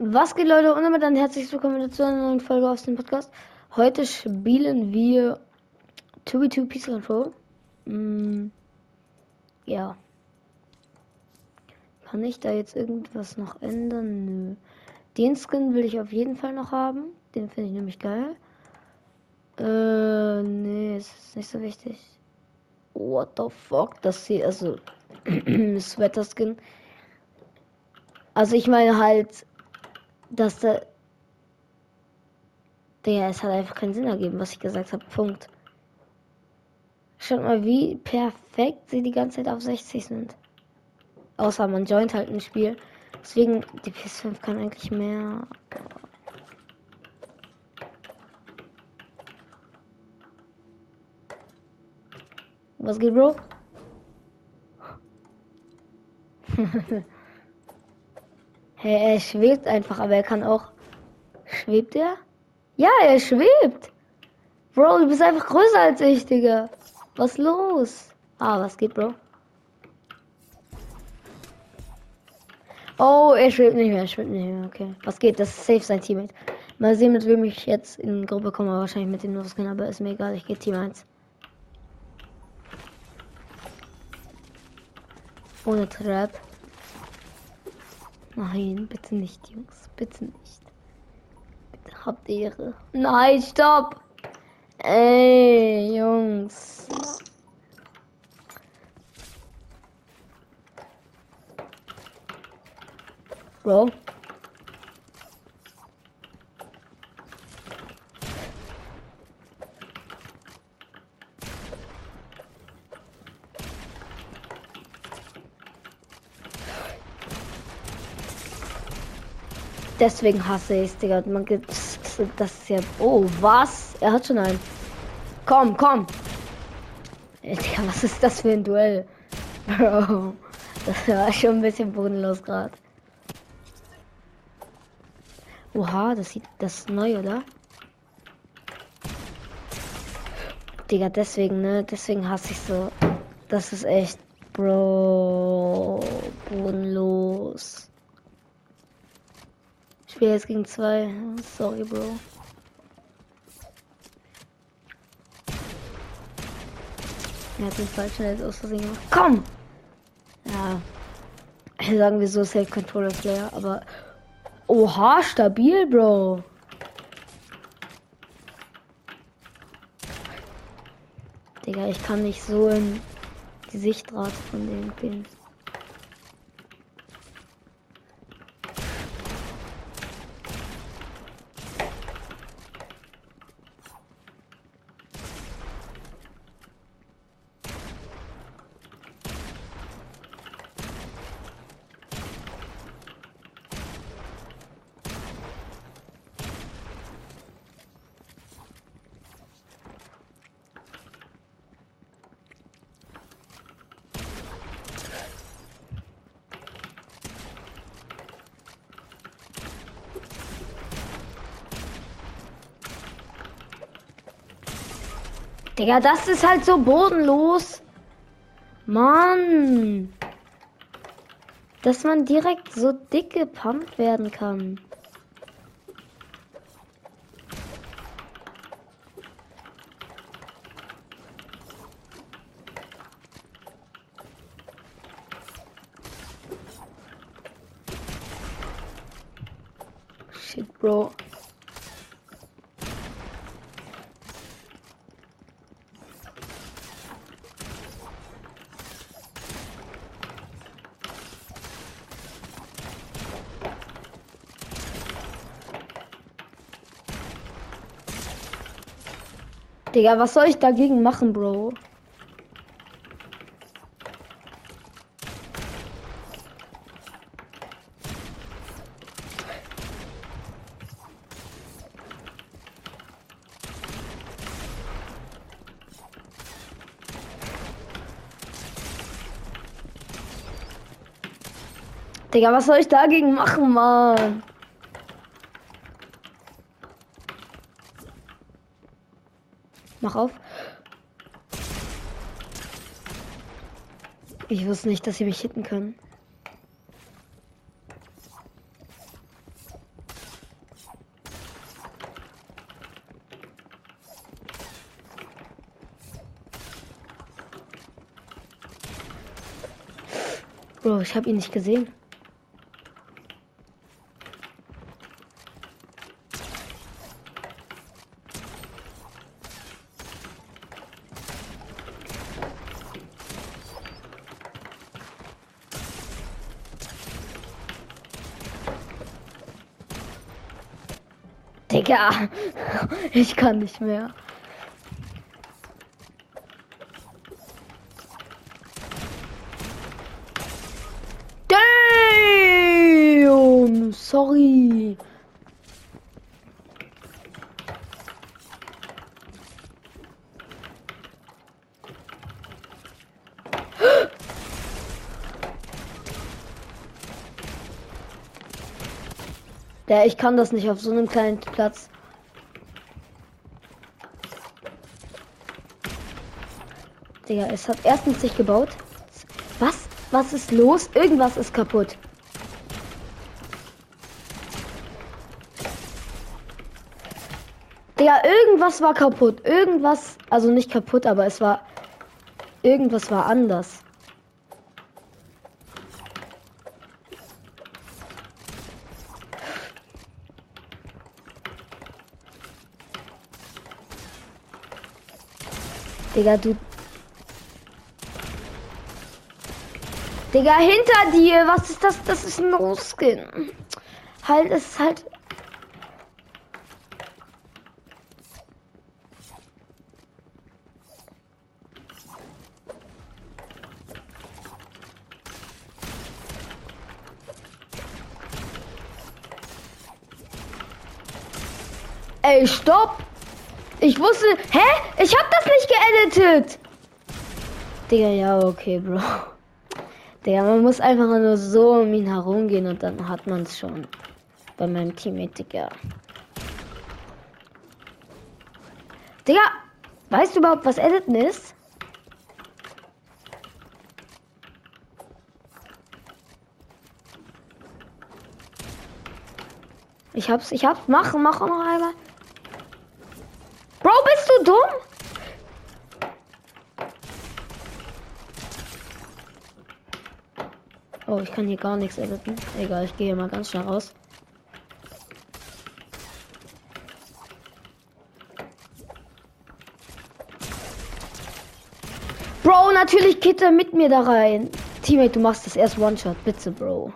Was geht, Leute? Und damit dann herzlich willkommen zu einer neuen Folge aus dem Podcast. Heute spielen wir 2v2 Peace Control. Mm, ja. Kann ich da jetzt irgendwas noch ändern? Nö. Den Skin will ich auf jeden Fall noch haben. Den finde ich nämlich geil. Äh, nee, ist nicht so wichtig. What the fuck? Das hier, also, Sweater Skin. Also ich meine halt, dass da. Der, es hat einfach keinen Sinn ergeben, was ich gesagt habe. Punkt. Schaut mal, wie perfekt sie die ganze Zeit auf 60 sind. Außer man joint halt ein Spiel. Deswegen, die PS5 kann eigentlich mehr. Was geht, Bro? hey, er schwebt einfach, aber er kann auch. Schwebt er? Ja, er schwebt. Bro, du bist einfach größer als ich, Digga. Was los? Ah, was geht, Bro? Oh, er schwebt nicht mehr, er schwebt nicht mehr. Okay. Was geht? Das ist safe sein Teammate. Mal sehen, mit wem ich jetzt in Gruppe komme. Wahrscheinlich mit dem Nuskin, aber ist mir egal. Ich gehe Team 1. Ohne Trap. Nein, bitte nicht, Jungs. Bitte nicht. Bitte habt Ehre. Nein, stopp! Ey, Jungs. Bro. Deswegen hasse ich es, Digga. Man gibt das ist ja. Oh, was? Er hat schon einen. Komm, komm. Digga, was ist das für ein Duell? Bro. Das war schon ein bisschen bodenlos gerade. Oha, das sieht das ist neu, oder? Digga, deswegen, ne? Deswegen hasse ich so. Das ist echt, Bro, bodenlos. Spiele jetzt gegen zwei. Sorry, Bro. Er hat den falschen jetzt aus Versehen gemacht. Komm! Ja. Sagen wir so, Safe Controller Player, aber Oha, stabil, Bro. Digga, ich kann nicht so in die Sichtrat von dem gehen. Digga, das ist halt so bodenlos. Mann. Dass man direkt so dick gepumpt werden kann. Shit, Bro. Digga, was soll ich dagegen machen, Bro? Digga, was soll ich dagegen machen, Mann? Mach auf. Ich wusste nicht, dass sie mich hitten können. Bro, ich habe ihn nicht gesehen. Digga, ich kann nicht mehr. Damn, sorry. Ja, ich kann das nicht auf so einem kleinen Platz. Digga, es hat erstens sich gebaut. Was? Was ist los? Irgendwas ist kaputt. Digga, irgendwas war kaputt. Irgendwas, also nicht kaputt, aber es war. Irgendwas war anders. Digga, du. Digga, hinter dir. Was ist das? Das ist ein No-Skin. Halt, es ist halt. Ey, stopp! Ich wusste. Hä? Ich hab das nicht geeditet! Digga, ja, okay, Bro. Digga, man muss einfach nur so um ihn herumgehen und dann hat man es schon. Bei meinem Teammate, Digga. Digga, weißt du überhaupt, was Editen ist? Ich hab's, ich hab's. Mach, mach noch einmal. Bro, bist du dumm? Oh, ich kann hier gar nichts editen. Egal, ich gehe mal ganz schnell raus. Bro, natürlich geht er mit mir da rein. Teammate, du machst das erst One-Shot. Bitte, Bro.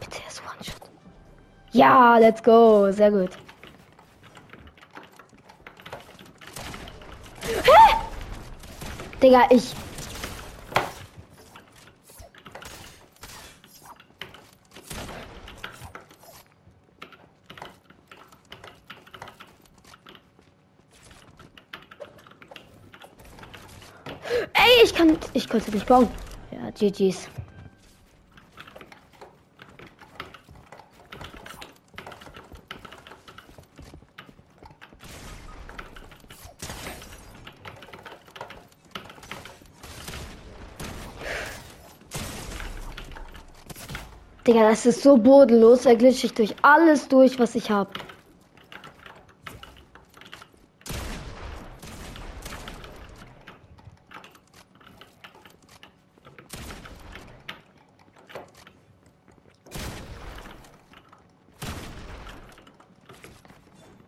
Bitte erst One-Shot. Ja, let's go. Sehr gut. Digga, ich. Ey, ich kann. Ich konnte nicht bauen. Ja, GG's. Digga, das ist so bodenlos. Da glitsche ich durch alles durch, was ich habe.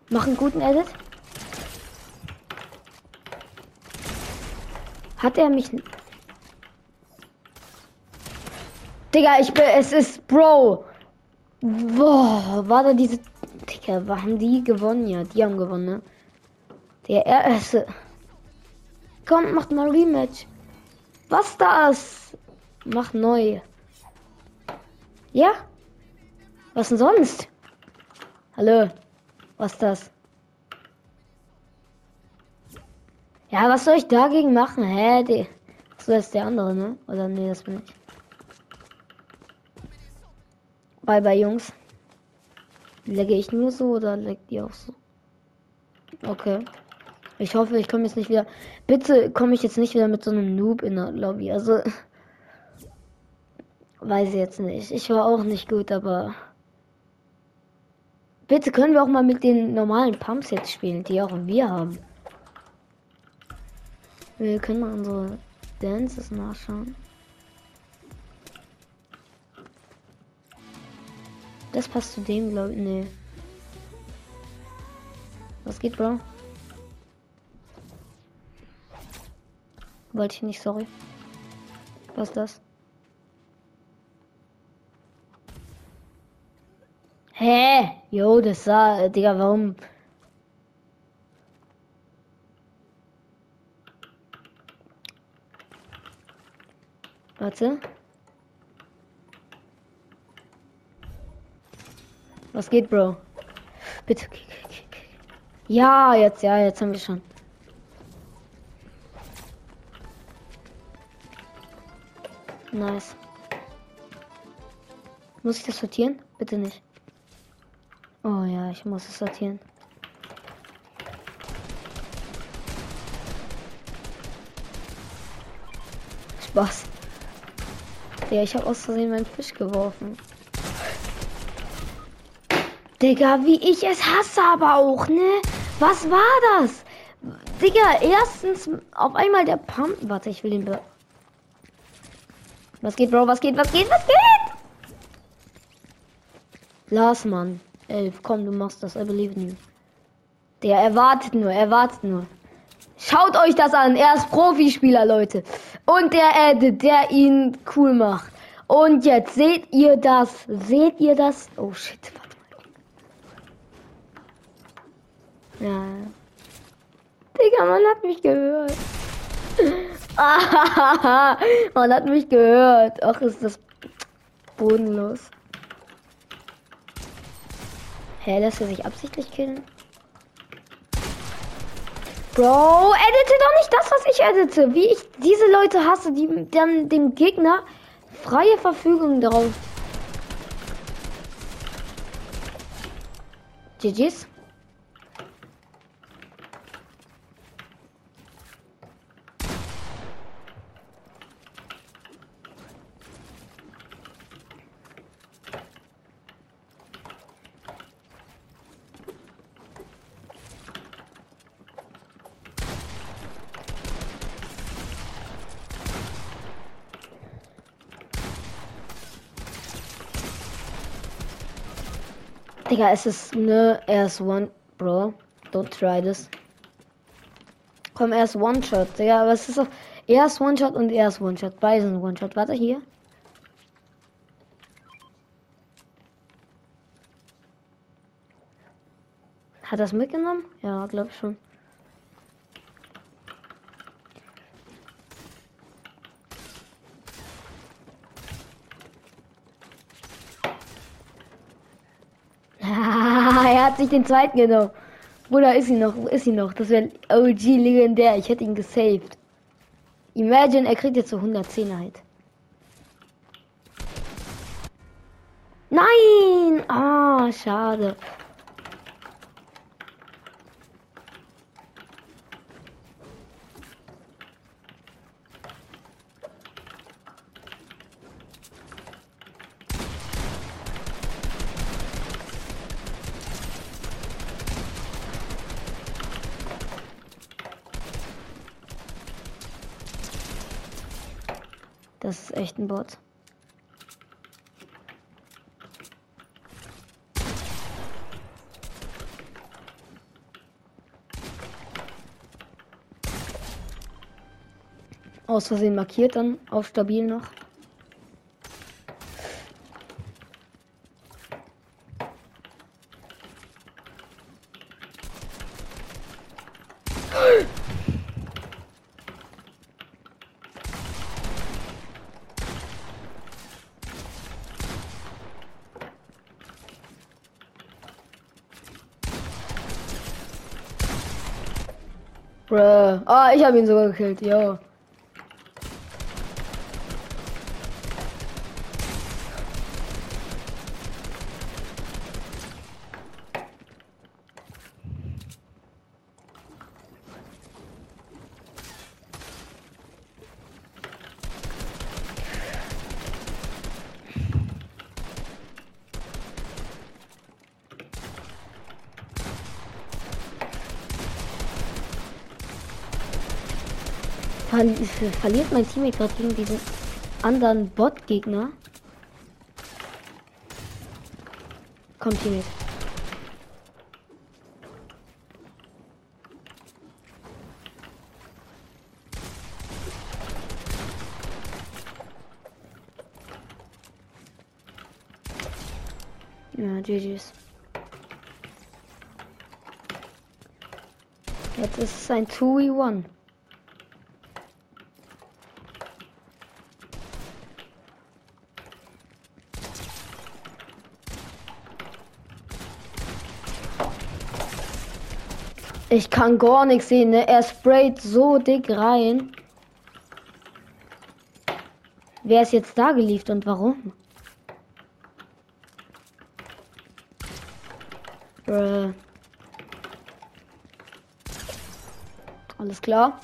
Mach einen guten Edit. Hat er mich Digga, ich bin. Es ist Bro. Boah, war da diese. Digga, haben die gewonnen? Ja, die haben gewonnen, ne? Der erste. Komm, macht mal Rematch. Was das? Mach neu. Ja? Was denn sonst? Hallo? Was das? Ja, was soll ich dagegen machen? Hä? Die... So ist der andere, ne? Oder nee, das bin ich. Bye bye Jungs. Legge ich nur so oder leckt ihr auch so? Okay. Ich hoffe, ich komme jetzt nicht wieder. Bitte komme ich jetzt nicht wieder mit so einem Noob in der Lobby. Also. Weiß ich jetzt nicht. Ich war auch nicht gut, aber. Bitte können wir auch mal mit den normalen Pumps jetzt spielen, die auch wir haben. Wir können mal unsere Dances nachschauen. Das passt zu dem, glaube ich. Nee. Was geht, Bro? Wollte ich nicht, sorry. Was ist das? Hä? Jo, das sah, Digga, warum? Warte. Was geht, Bro? Bitte. Ja, jetzt, ja, jetzt haben wir schon. Nice. Muss ich das sortieren? Bitte nicht. Oh ja, ich muss es sortieren. Spaß. Ja, ich habe aus Versehen meinen Fisch geworfen. Digga, wie ich es hasse aber auch, ne? Was war das? Digga, erstens auf einmal der Pump. Warte, ich will den. Be was geht, Bro? Was geht? Was geht? Was geht? Lars, Mann. Elf, komm, du machst das. I believe in you. Der erwartet nur, erwartet nur. Schaut euch das an. Er ist Profispieler, Leute. Und der Edit, der ihn cool macht. Und jetzt seht ihr das. Seht ihr das? Oh shit, mal. Ja. Digga, man hat mich gehört. man hat mich gehört. Ach, ist das bodenlos. Hä, lässt er sich absichtlich killen? Bro, edite doch nicht das, was ich edite. Wie ich diese Leute hasse, die dann dem Gegner freie Verfügung darauf. GG's. Digga, es ist ne, er ist One, Bro. Don't try this. Komm, er ist One-Shot, Digga, aber es ist auch, er ist One-Shot und er ist One-Shot. Beide sind One-Shot. Warte, hier. Hat das mitgenommen? Ja, glaub schon. Hat sich den zweiten genommen. Bruder, ist sie noch? Wo ist sie noch? Das wäre OG legendär. Ich hätte ihn gesaved. Imagine, er kriegt jetzt so 110 halt. Nein! Ah, schade. Das ist echt ein Bot. Aus Versehen markiert dann auf stabil noch. Bruh. Ah, ich habe ihn sogar gekillt, ja. verliert mein Teammate gerade gegen diesen anderen Bot-Gegner. Komm, Teammate. Ja, GG's. Jetzt ist es ein 2v1. Ich kann gar nichts sehen, ne? Er sprayt so dick rein. Wer ist jetzt da geliefert und warum? Bruh. Alles klar.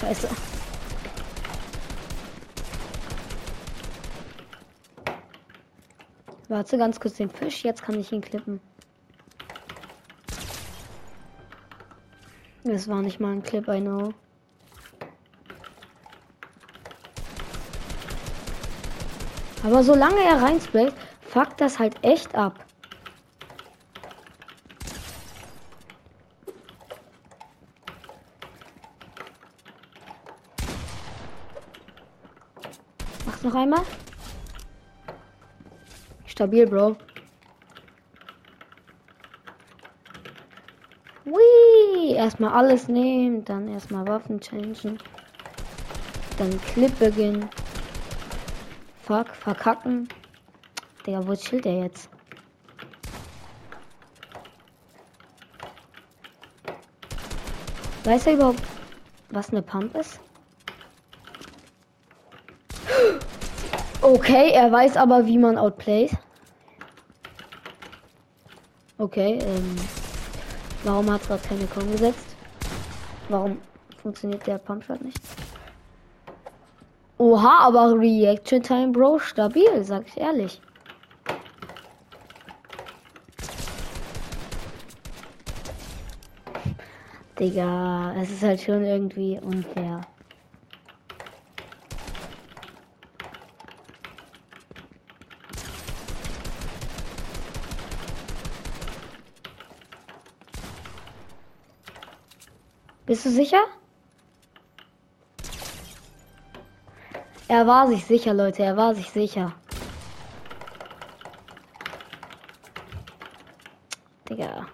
Scheiße. Warte ganz kurz den Fisch, jetzt kann ich ihn klippen. Das war nicht mal ein Clip, I know. Aber solange er reinsprayt, fuckt das halt echt ab. Mach's noch einmal. Stabil, Bro. Whee! Erstmal alles nehmen, dann erstmal Waffen changen. Dann Clip beginnen. Fuck, verkacken. Digga, wo chillt der jetzt? Weiß er überhaupt, was eine Pump ist? Okay, er weiß aber, wie man outplayt. Okay, ähm, warum hat gerade keine Con gesetzt? Warum funktioniert der Pumpshot nicht? Oha, aber Reaction Time, Bro, stabil, sag ich ehrlich. Digga, es ist halt schon irgendwie unfair. Bist du sicher? Er war sich sicher, Leute. Er war sich sicher. Digga.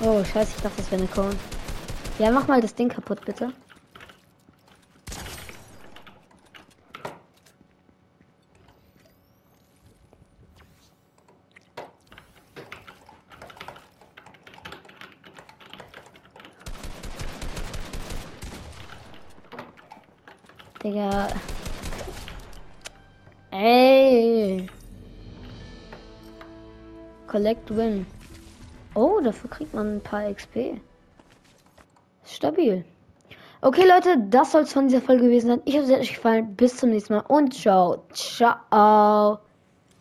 Oh, scheiße, ich dachte, das wäre eine Cone. Ja, mach mal das Ding kaputt, bitte. Digga. Ey. Collect Win. Oh, dafür kriegt man ein paar XP. Stabil. Okay, Leute, das soll es von dieser Folge gewesen sein. Ich hoffe, es hat euch gefallen. Bis zum nächsten Mal und ciao. Ciao.